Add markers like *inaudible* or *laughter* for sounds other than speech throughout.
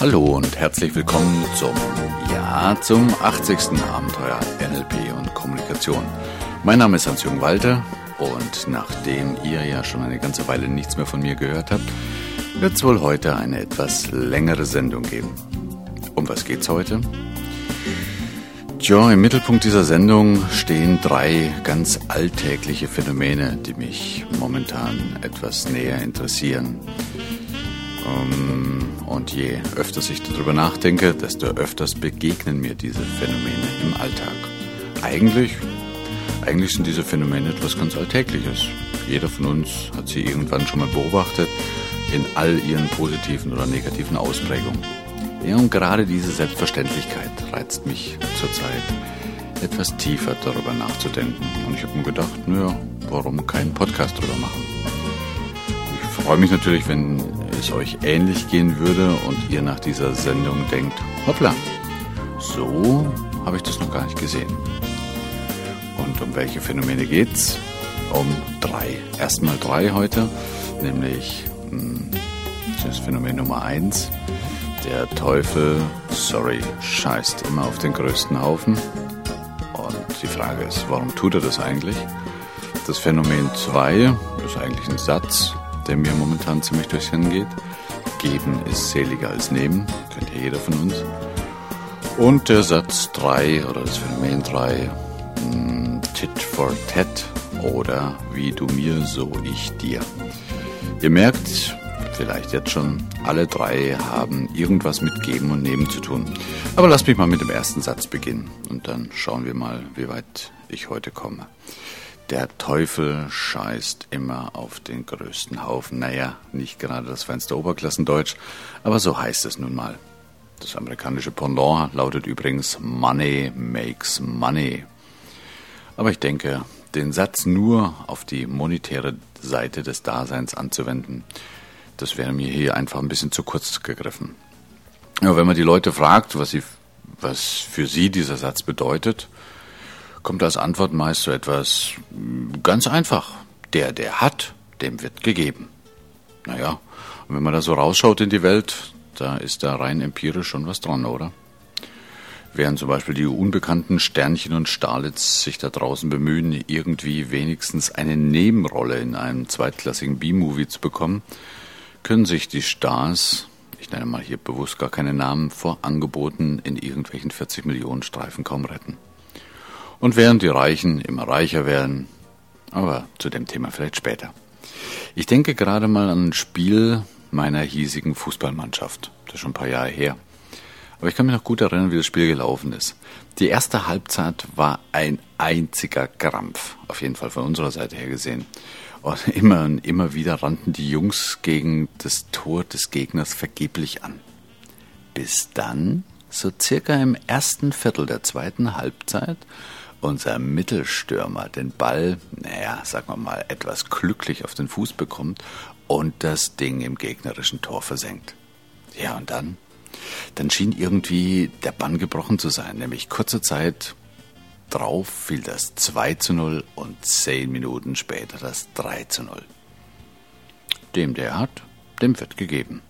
Hallo und herzlich willkommen zum, ja, zum 80. Abenteuer NLP und Kommunikation. Mein Name ist Hans-Jürgen Walter und nachdem ihr ja schon eine ganze Weile nichts mehr von mir gehört habt, wird es wohl heute eine etwas längere Sendung geben. Um was geht's heute? Tja, im Mittelpunkt dieser Sendung stehen drei ganz alltägliche Phänomene, die mich momentan etwas näher interessieren. Ähm, und je öfter ich darüber nachdenke, desto öfters begegnen mir diese Phänomene im Alltag. Eigentlich, eigentlich sind diese Phänomene etwas ganz Alltägliches. Jeder von uns hat sie irgendwann schon mal beobachtet, in all ihren positiven oder negativen Ausprägungen. Ja, und gerade diese Selbstverständlichkeit reizt mich zurzeit, etwas tiefer darüber nachzudenken. Und ich habe mir gedacht, naja, warum keinen Podcast darüber machen? Ich freue mich natürlich, wenn es euch ähnlich gehen würde und ihr nach dieser Sendung denkt, hoppla, so habe ich das noch gar nicht gesehen. Und um welche Phänomene geht's? Um drei. Erstmal drei heute, nämlich hm, das Phänomen Nummer eins. Der Teufel, sorry, scheißt immer auf den größten Haufen. Und die Frage ist, warum tut er das eigentlich? Das Phänomen 2 ist eigentlich ein Satz, der mir momentan ziemlich durchs Hirn geht. Geben ist seliger als nehmen, kennt ja jeder von uns. Und der Satz 3 oder das Phänomen 3, hm, Tit for Tat oder wie du mir, so ich dir. Ihr merkt, vielleicht jetzt schon, alle drei haben irgendwas mit Geben und Nehmen zu tun. Aber lasst mich mal mit dem ersten Satz beginnen und dann schauen wir mal, wie weit ich heute komme. Der Teufel scheißt immer auf den größten Haufen. Naja, nicht gerade das feinste Oberklassendeutsch, aber so heißt es nun mal. Das amerikanische Pendant lautet übrigens Money makes money. Aber ich denke, den Satz nur auf die monetäre Seite des Daseins anzuwenden, das wäre mir hier einfach ein bisschen zu kurz gegriffen. Ja, wenn man die Leute fragt, was, sie, was für sie dieser Satz bedeutet, kommt als Antwort meist so etwas ganz einfach. Der, der hat, dem wird gegeben. Naja, und wenn man da so rausschaut in die Welt, da ist da rein empirisch schon was dran, oder? Während zum Beispiel die unbekannten Sternchen und Starlitz sich da draußen bemühen, irgendwie wenigstens eine Nebenrolle in einem zweitklassigen B-Movie zu bekommen, können sich die Stars, ich nenne mal hier bewusst gar keine Namen, vor Angeboten in irgendwelchen 40 Millionen Streifen kaum retten. Und während die Reichen immer reicher werden, aber zu dem Thema vielleicht später. Ich denke gerade mal an ein Spiel meiner hiesigen Fußballmannschaft. Das ist schon ein paar Jahre her. Aber ich kann mich noch gut erinnern, wie das Spiel gelaufen ist. Die erste Halbzeit war ein einziger Krampf, auf jeden Fall von unserer Seite her gesehen. Und immer und immer wieder rannten die Jungs gegen das Tor des Gegners vergeblich an. Bis dann, so circa im ersten Viertel der zweiten Halbzeit, unser Mittelstürmer den Ball, naja, sagen wir mal, etwas glücklich auf den Fuß bekommt und das Ding im gegnerischen Tor versenkt. Ja, und dann? Dann schien irgendwie der Bann gebrochen zu sein, nämlich kurze Zeit drauf fiel das 2 zu 0 und zehn Minuten später das 3 zu 0. Dem, der hat, dem wird gegeben.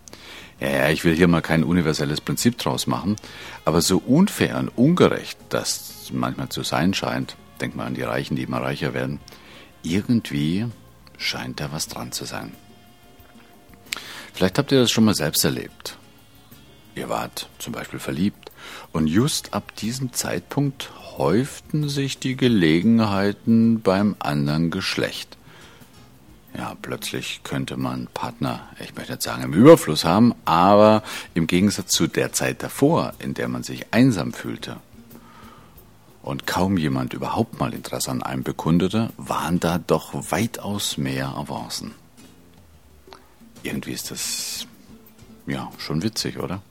Ja, ich will hier mal kein universelles Prinzip draus machen, aber so unfair und ungerecht das manchmal zu sein scheint, denk mal an die Reichen, die immer reicher werden, irgendwie scheint da was dran zu sein. Vielleicht habt ihr das schon mal selbst erlebt. Ihr wart zum Beispiel verliebt und just ab diesem Zeitpunkt häuften sich die Gelegenheiten beim anderen Geschlecht. Ja, plötzlich könnte man Partner, ich möchte nicht sagen im Überfluss haben, aber im Gegensatz zu der Zeit davor, in der man sich einsam fühlte und kaum jemand überhaupt mal Interesse an einem bekundete, waren da doch weitaus mehr Avancen. Irgendwie ist das ja schon witzig, oder?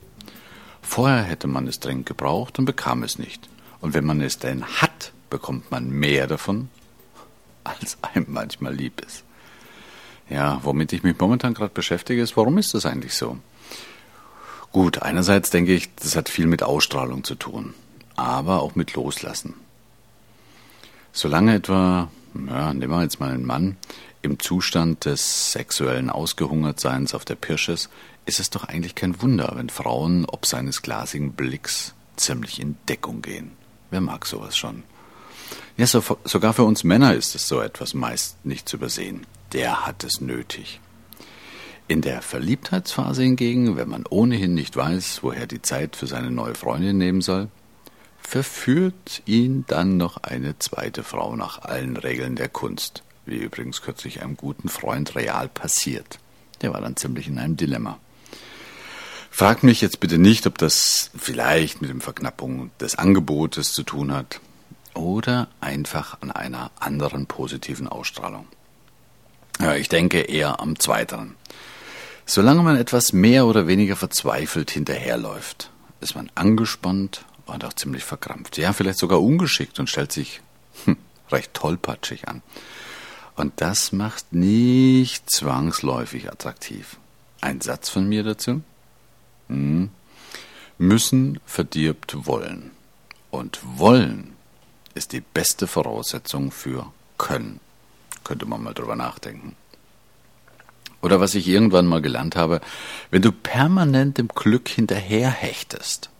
Vorher hätte man es dringend gebraucht und bekam es nicht. Und wenn man es denn hat, bekommt man mehr davon, *laughs* als einem manchmal lieb ist. Ja, womit ich mich momentan gerade beschäftige, ist, warum ist das eigentlich so? Gut, einerseits denke ich, das hat viel mit Ausstrahlung zu tun, aber auch mit Loslassen. Solange etwa, ja, nehmen wir jetzt mal einen Mann, im Zustand des sexuellen Ausgehungertseins auf der Pirsch ist, ist es doch eigentlich kein Wunder, wenn Frauen ob seines glasigen Blicks ziemlich in Deckung gehen. Wer mag sowas schon? Ja, so, sogar für uns Männer ist es so etwas meist nicht zu übersehen. Der hat es nötig. In der Verliebtheitsphase hingegen, wenn man ohnehin nicht weiß, woher die Zeit für seine neue Freundin nehmen soll, verführt ihn dann noch eine zweite Frau nach allen Regeln der Kunst, wie übrigens kürzlich einem guten Freund real passiert. Der war dann ziemlich in einem Dilemma. Frag mich jetzt bitte nicht, ob das vielleicht mit dem Verknappung des Angebotes zu tun hat oder einfach an einer anderen positiven Ausstrahlung. Ja, ich denke eher am Zweiteren. Solange man etwas mehr oder weniger verzweifelt hinterherläuft, ist man angespannt und auch ziemlich verkrampft. Ja, vielleicht sogar ungeschickt und stellt sich hm, recht tollpatschig an. Und das macht nicht zwangsläufig attraktiv. Ein Satz von mir dazu? Hm. Müssen verdirbt wollen. Und wollen ist die beste Voraussetzung für können. Könnte man mal drüber nachdenken. Oder was ich irgendwann mal gelernt habe, wenn du permanent dem Glück hinterherhechtest,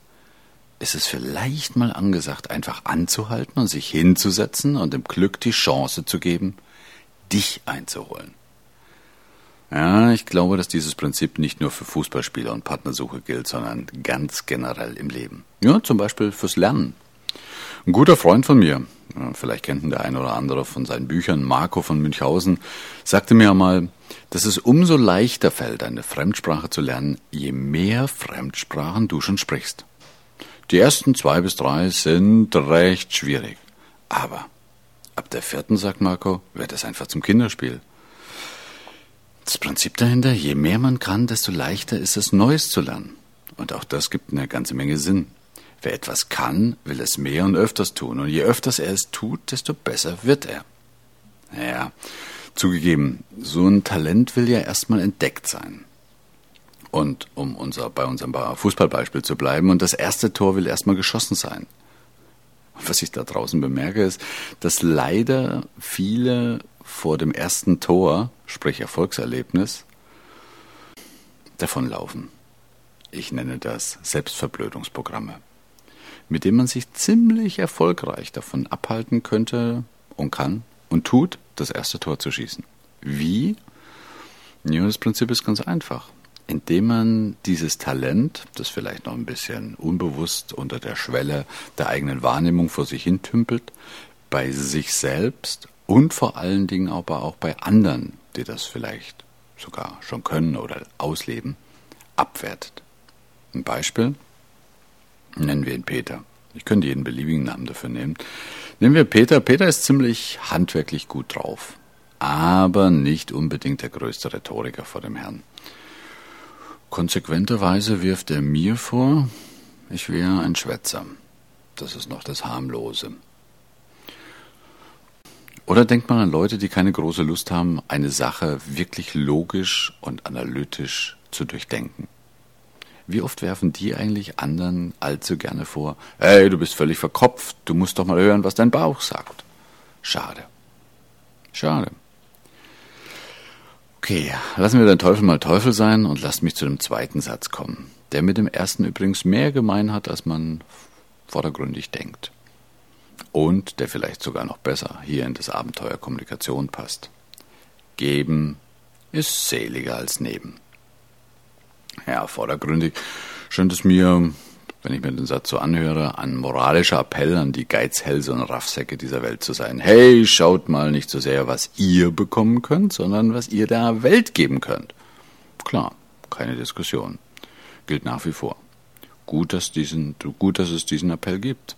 ist es vielleicht mal angesagt, einfach anzuhalten und sich hinzusetzen und dem Glück die Chance zu geben, dich einzuholen. Ja, ich glaube, dass dieses Prinzip nicht nur für Fußballspieler und Partnersuche gilt, sondern ganz generell im Leben. Ja, zum Beispiel fürs Lernen. Ein guter Freund von mir, vielleicht kennt ihn der ein oder andere von seinen Büchern, Marco von Münchhausen, sagte mir einmal, dass es umso leichter fällt, eine Fremdsprache zu lernen, je mehr Fremdsprachen du schon sprichst. Die ersten zwei bis drei sind recht schwierig. Aber ab der vierten, sagt Marco, wird es einfach zum Kinderspiel. Das Prinzip dahinter, je mehr man kann, desto leichter ist es, Neues zu lernen. Und auch das gibt eine ganze Menge Sinn. Wer etwas kann, will es mehr und öfters tun. Und je öfters er es tut, desto besser wird er. Naja, zugegeben, so ein Talent will ja erstmal entdeckt sein. Und um unser, bei unserem Fußballbeispiel zu bleiben, und das erste Tor will erstmal geschossen sein. Was ich da draußen bemerke, ist, dass leider viele vor dem ersten Tor, sprich Erfolgserlebnis, davonlaufen. Ich nenne das Selbstverblödungsprogramme mit dem man sich ziemlich erfolgreich davon abhalten könnte und kann und tut, das erste Tor zu schießen. Wie? Ja, das Prinzip ist ganz einfach. Indem man dieses Talent, das vielleicht noch ein bisschen unbewusst unter der Schwelle der eigenen Wahrnehmung vor sich hin tümpelt, bei sich selbst und vor allen Dingen aber auch bei anderen, die das vielleicht sogar schon können oder ausleben, abwertet. Ein Beispiel? Nennen wir ihn Peter. Ich könnte jeden beliebigen Namen dafür nehmen. Nehmen wir Peter. Peter ist ziemlich handwerklich gut drauf, aber nicht unbedingt der größte Rhetoriker vor dem Herrn. Konsequenterweise wirft er mir vor, ich wäre ein Schwätzer. Das ist noch das Harmlose. Oder denkt man an Leute, die keine große Lust haben, eine Sache wirklich logisch und analytisch zu durchdenken. Wie oft werfen die eigentlich anderen allzu gerne vor, hey, du bist völlig verkopft, du musst doch mal hören, was dein Bauch sagt. Schade. Schade. Okay, lassen wir den Teufel mal Teufel sein und lasst mich zu dem zweiten Satz kommen, der mit dem ersten übrigens mehr gemein hat, als man vordergründig denkt. Und der vielleicht sogar noch besser hier in das Abenteuer Kommunikation passt. Geben ist seliger als nehmen. Ja, vordergründig scheint es mir, wenn ich mir den Satz so anhöre, ein moralischer Appell an die Geizhälse und Raffsäcke dieser Welt zu sein. Hey, schaut mal nicht so sehr, was ihr bekommen könnt, sondern was ihr der Welt geben könnt. Klar, keine Diskussion. Gilt nach wie vor. Gut, dass, diesen, gut, dass es diesen Appell gibt.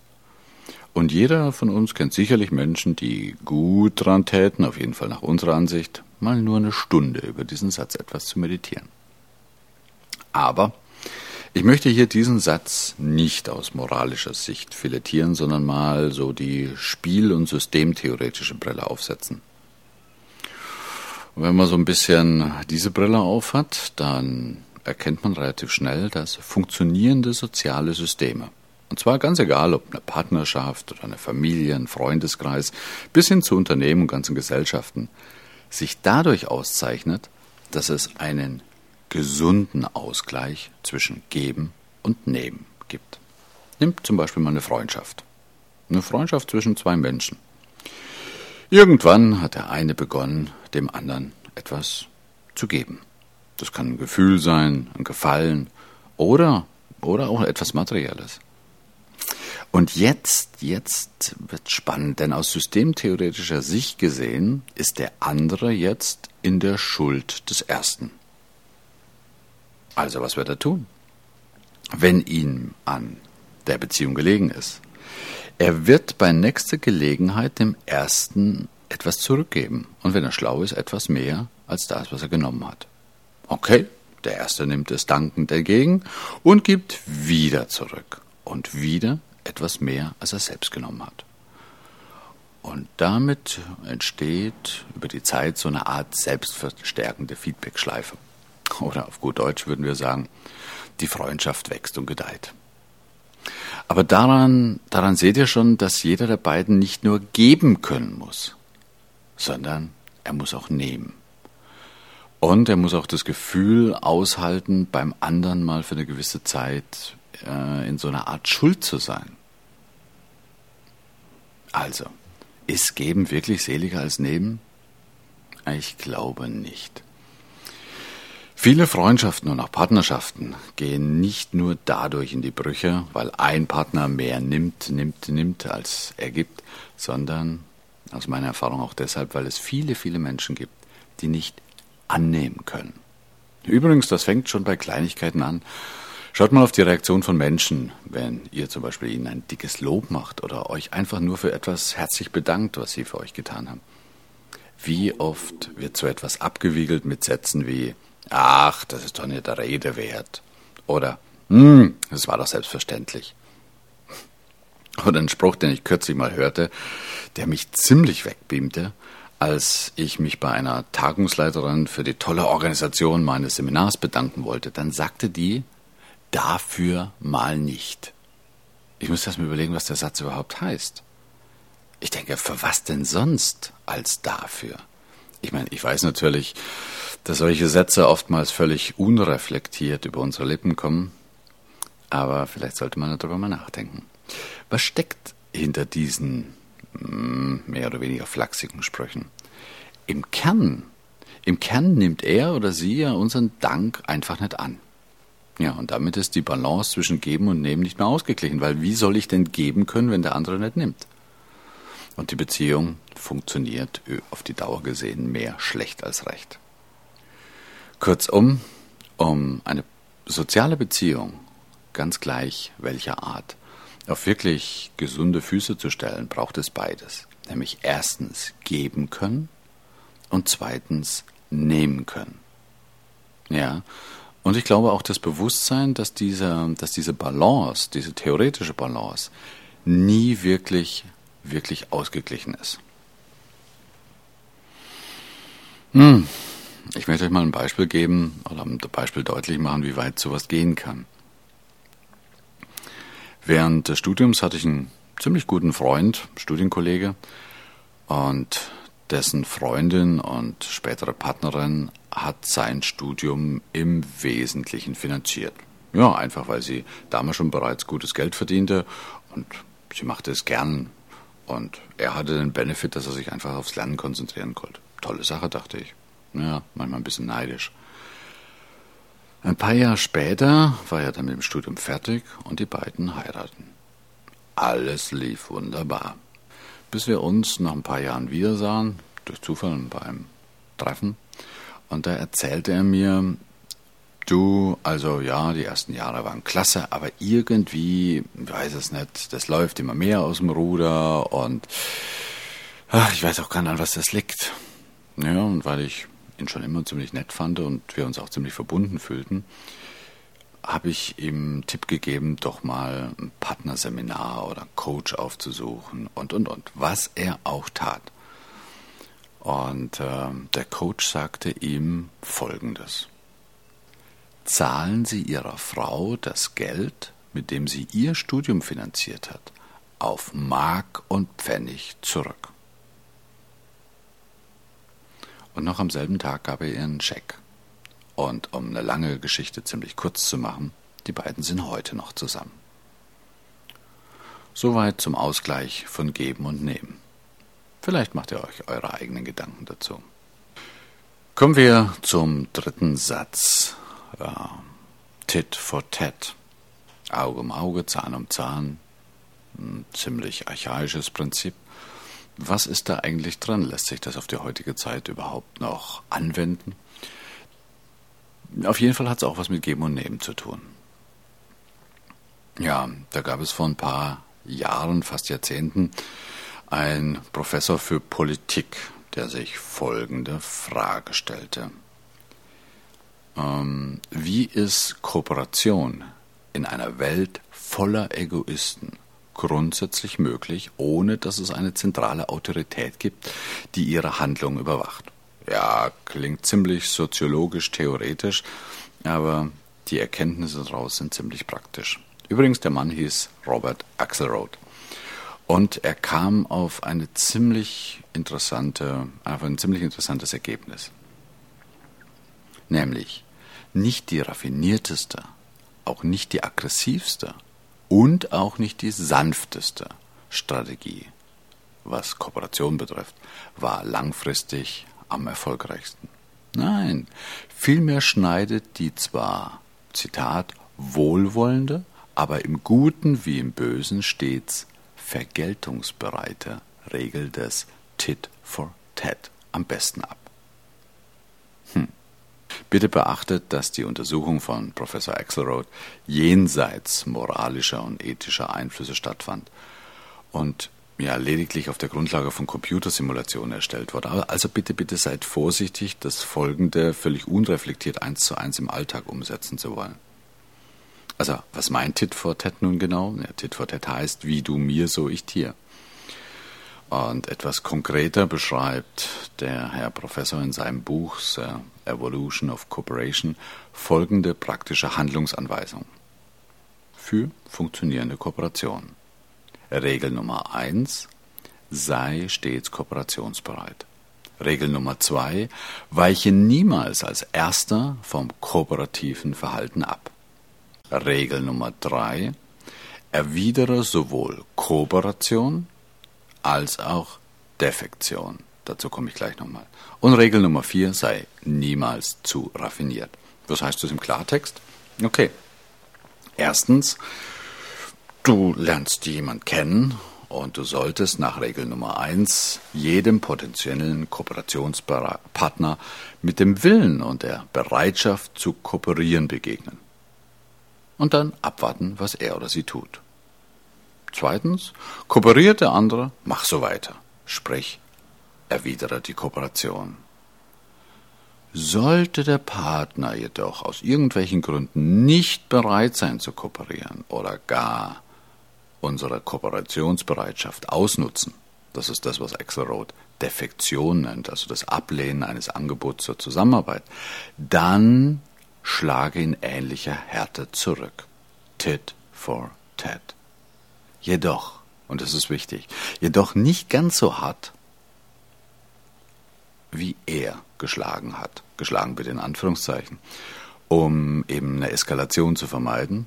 Und jeder von uns kennt sicherlich Menschen, die gut dran täten, auf jeden Fall nach unserer Ansicht, mal nur eine Stunde über diesen Satz etwas zu meditieren. Aber ich möchte hier diesen Satz nicht aus moralischer Sicht filetieren, sondern mal so die spiel- und systemtheoretische Brille aufsetzen. Und wenn man so ein bisschen diese Brille aufhat, dann erkennt man relativ schnell, dass funktionierende soziale Systeme, und zwar ganz egal, ob eine Partnerschaft oder eine Familie, ein Freundeskreis, bis hin zu Unternehmen und ganzen Gesellschaften, sich dadurch auszeichnet, dass es einen gesunden Ausgleich zwischen Geben und Nehmen gibt. Nimmt zum Beispiel mal eine Freundschaft. Eine Freundschaft zwischen zwei Menschen. Irgendwann hat der eine begonnen, dem anderen etwas zu geben. Das kann ein Gefühl sein, ein Gefallen oder, oder auch etwas Materielles. Und jetzt, jetzt wird spannend, denn aus systemtheoretischer Sicht gesehen ist der andere jetzt in der Schuld des Ersten. Also was wird er tun? Wenn ihm an der Beziehung gelegen ist. Er wird bei nächster Gelegenheit dem Ersten etwas zurückgeben und wenn er schlau ist, etwas mehr als das, was er genommen hat. Okay, der Erste nimmt es dankend entgegen und gibt wieder zurück und wieder etwas mehr, als er selbst genommen hat. Und damit entsteht über die Zeit so eine Art selbstverstärkende Feedbackschleife. *laughs* Oder auf gut Deutsch würden wir sagen, die Freundschaft wächst und gedeiht. Aber daran, daran seht ihr schon, dass jeder der beiden nicht nur geben können muss, sondern er muss auch nehmen. Und er muss auch das Gefühl aushalten, beim anderen mal für eine gewisse Zeit äh, in so einer Art Schuld zu sein. Also, ist Geben wirklich seliger als Nehmen? Ich glaube nicht. Viele Freundschaften und auch Partnerschaften gehen nicht nur dadurch in die Brüche, weil ein Partner mehr nimmt, nimmt, nimmt, als er gibt, sondern aus meiner Erfahrung auch deshalb, weil es viele, viele Menschen gibt, die nicht annehmen können. Übrigens, das fängt schon bei Kleinigkeiten an. Schaut mal auf die Reaktion von Menschen, wenn ihr zum Beispiel ihnen ein dickes Lob macht oder euch einfach nur für etwas herzlich bedankt, was sie für euch getan haben. Wie oft wird so etwas abgewiegelt mit Sätzen wie Ach, das ist doch nicht der Rede wert. Oder Hm, das war doch selbstverständlich. Oder ein Spruch, den ich kürzlich mal hörte, der mich ziemlich wegbeamte, als ich mich bei einer Tagungsleiterin für die tolle Organisation meines Seminars bedanken wollte. Dann sagte die, dafür mal nicht. Ich muss erst mal überlegen, was der Satz überhaupt heißt. Ich denke, für was denn sonst als dafür? Ich meine, ich weiß natürlich, dass solche Sätze oftmals völlig unreflektiert über unsere Lippen kommen, aber vielleicht sollte man darüber mal nachdenken. Was steckt hinter diesen hm, mehr oder weniger flachsigen Sprüchen? Im Kern, im Kern nimmt er oder sie ja unseren Dank einfach nicht an. Ja, und damit ist die Balance zwischen Geben und Nehmen nicht mehr ausgeglichen, weil wie soll ich denn geben können, wenn der andere nicht nimmt? Und die Beziehung funktioniert auf die Dauer gesehen mehr schlecht als recht. Kurzum, um eine soziale Beziehung, ganz gleich welcher Art, auf wirklich gesunde Füße zu stellen, braucht es beides. Nämlich erstens geben können und zweitens nehmen können. Ja, und ich glaube auch das Bewusstsein, dass diese, dass diese Balance, diese theoretische Balance, nie wirklich, wirklich ausgeglichen ist. Hm. Ich möchte euch mal ein Beispiel geben oder ein Beispiel deutlich machen, wie weit sowas gehen kann. Während des Studiums hatte ich einen ziemlich guten Freund, Studienkollege, und dessen Freundin und spätere Partnerin hat sein Studium im Wesentlichen finanziert. Ja, einfach weil sie damals schon bereits gutes Geld verdiente und sie machte es gern. Und er hatte den Benefit, dass er sich einfach aufs Lernen konzentrieren konnte. Tolle Sache, dachte ich. Ja, manchmal ein bisschen neidisch. Ein paar Jahre später war er dann mit dem Studium fertig und die beiden heiraten. Alles lief wunderbar. Bis wir uns nach ein paar Jahren wiedersahen, durch Zufall beim Treffen. Und da erzählte er mir, du, also ja, die ersten Jahre waren klasse, aber irgendwie, ich weiß es nicht, das läuft immer mehr aus dem Ruder und ach, ich weiß auch gar nicht, an was das liegt. Ja, und weil ich ihn schon immer ziemlich nett fand und wir uns auch ziemlich verbunden fühlten, habe ich ihm Tipp gegeben, doch mal ein Partnerseminar oder Coach aufzusuchen und, und, und, was er auch tat. Und äh, der Coach sagte ihm Folgendes. Zahlen Sie Ihrer Frau das Geld, mit dem sie ihr Studium finanziert hat, auf Mark und Pfennig zurück. Und noch am selben Tag gab er ihr einen Scheck. Und um eine lange Geschichte ziemlich kurz zu machen, die beiden sind heute noch zusammen. Soweit zum Ausgleich von Geben und Nehmen. Vielleicht macht ihr euch eure eigenen Gedanken dazu. Kommen wir zum dritten Satz. Ja, tit for tat. Auge um Auge, Zahn um Zahn. Ein ziemlich archaisches Prinzip. Was ist da eigentlich dran? Lässt sich das auf die heutige Zeit überhaupt noch anwenden? Auf jeden Fall hat es auch was mit Geben und Nehmen zu tun. Ja, da gab es vor ein paar Jahren, fast Jahrzehnten, ein Professor für Politik, der sich folgende Frage stellte. Ähm, wie ist Kooperation in einer Welt voller Egoisten grundsätzlich möglich, ohne dass es eine zentrale Autorität gibt, die ihre Handlung überwacht. Ja, klingt ziemlich soziologisch theoretisch, aber die Erkenntnisse daraus sind ziemlich praktisch. Übrigens, der Mann hieß Robert Axelrod. Und er kam auf eine ziemlich interessante, auf ein ziemlich interessantes Ergebnis. Nämlich nicht die raffinierteste, auch nicht die aggressivste, und auch nicht die sanfteste Strategie, was Kooperation betrifft, war langfristig am erfolgreichsten. Nein, vielmehr schneidet die zwar, Zitat, wohlwollende, aber im Guten wie im Bösen stets vergeltungsbereite Regel des Tit for Tat am besten ab. Hm. Bitte beachtet, dass die Untersuchung von Professor Axelrod jenseits moralischer und ethischer Einflüsse stattfand und ja lediglich auf der Grundlage von Computersimulationen erstellt wurde. Also bitte, bitte seid vorsichtig, das Folgende völlig unreflektiert eins zu eins im Alltag umsetzen zu wollen. Also, was meint Tit for Tat nun genau? Ja, Tit for Tat heißt, wie du mir, so ich dir. Und etwas konkreter beschreibt der Herr Professor in seinem Buch The Evolution of Cooperation folgende praktische Handlungsanweisung für funktionierende Kooperation. Regel Nummer 1. Sei stets kooperationsbereit. Regel Nummer 2. Weiche niemals als Erster vom kooperativen Verhalten ab. Regel Nummer 3. Erwidere sowohl Kooperation als auch Defektion. Dazu komme ich gleich nochmal. Und Regel Nummer 4 sei niemals zu raffiniert. Was heißt das im Klartext? Okay. Erstens, du lernst jemanden kennen und du solltest nach Regel Nummer 1 jedem potenziellen Kooperationspartner mit dem Willen und der Bereitschaft zu kooperieren begegnen. Und dann abwarten, was er oder sie tut. Zweitens, kooperiert der andere, mach so weiter. Sprich, erwidere die Kooperation. Sollte der Partner jedoch aus irgendwelchen Gründen nicht bereit sein zu kooperieren oder gar unsere Kooperationsbereitschaft ausnutzen, das ist das, was Axelrod Defektion nennt, also das Ablehnen eines Angebots zur Zusammenarbeit, dann schlage in ähnlicher Härte zurück. Tit for tat. Jedoch, und das ist wichtig, jedoch nicht ganz so hart, wie er geschlagen hat. Geschlagen bitte in Anführungszeichen, um eben eine Eskalation zu vermeiden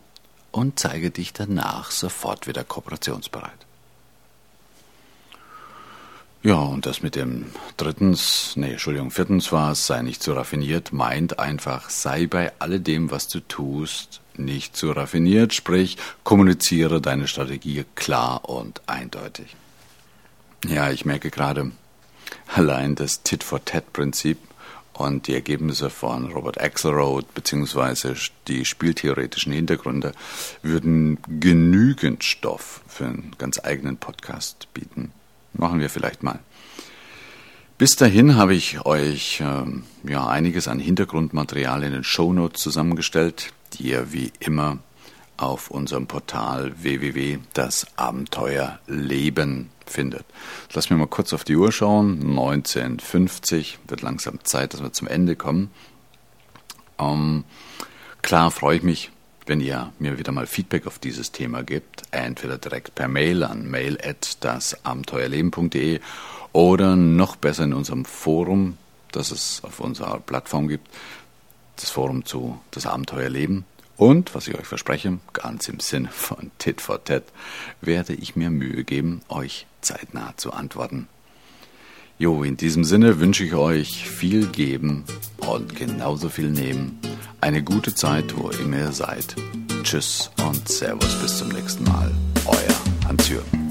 und zeige dich danach sofort wieder kooperationsbereit. Ja, und das mit dem drittens, nee, Entschuldigung, viertens war es, sei nicht zu raffiniert, meint einfach, sei bei alledem, was du tust, nicht zu raffiniert, sprich, kommuniziere deine Strategie klar und eindeutig. Ja, ich merke gerade, allein das Tit-for-Tat-Prinzip und die Ergebnisse von Robert Axelrod beziehungsweise die spieltheoretischen Hintergründe würden genügend Stoff für einen ganz eigenen Podcast bieten. Machen wir vielleicht mal. Bis dahin habe ich euch ähm, ja einiges an Hintergrundmaterial in den Shownotes zusammengestellt, die ihr wie immer auf unserem Portal www.dasabenteuerleben findet. Lass mir mal kurz auf die Uhr schauen. 1950 wird langsam Zeit, dass wir zum Ende kommen. Ähm, klar freue ich mich, wenn ihr mir wieder mal Feedback auf dieses Thema gebt, entweder direkt per Mail an mail@dasabenteuerleben.de oder noch besser in unserem Forum, das es auf unserer Plattform gibt. das Forum zu Das Abenteuerleben. Und, was ich euch verspreche, ganz im Sinne von Tit for Tat, werde ich mir Mühe geben, euch zeitnah zu antworten. Jo, in diesem Sinne wünsche ich euch viel geben und genauso viel nehmen. Eine gute Zeit, wo immer ihr seid. Tschüss und Servus bis zum nächsten Mal. Euer Hans-Jürgen.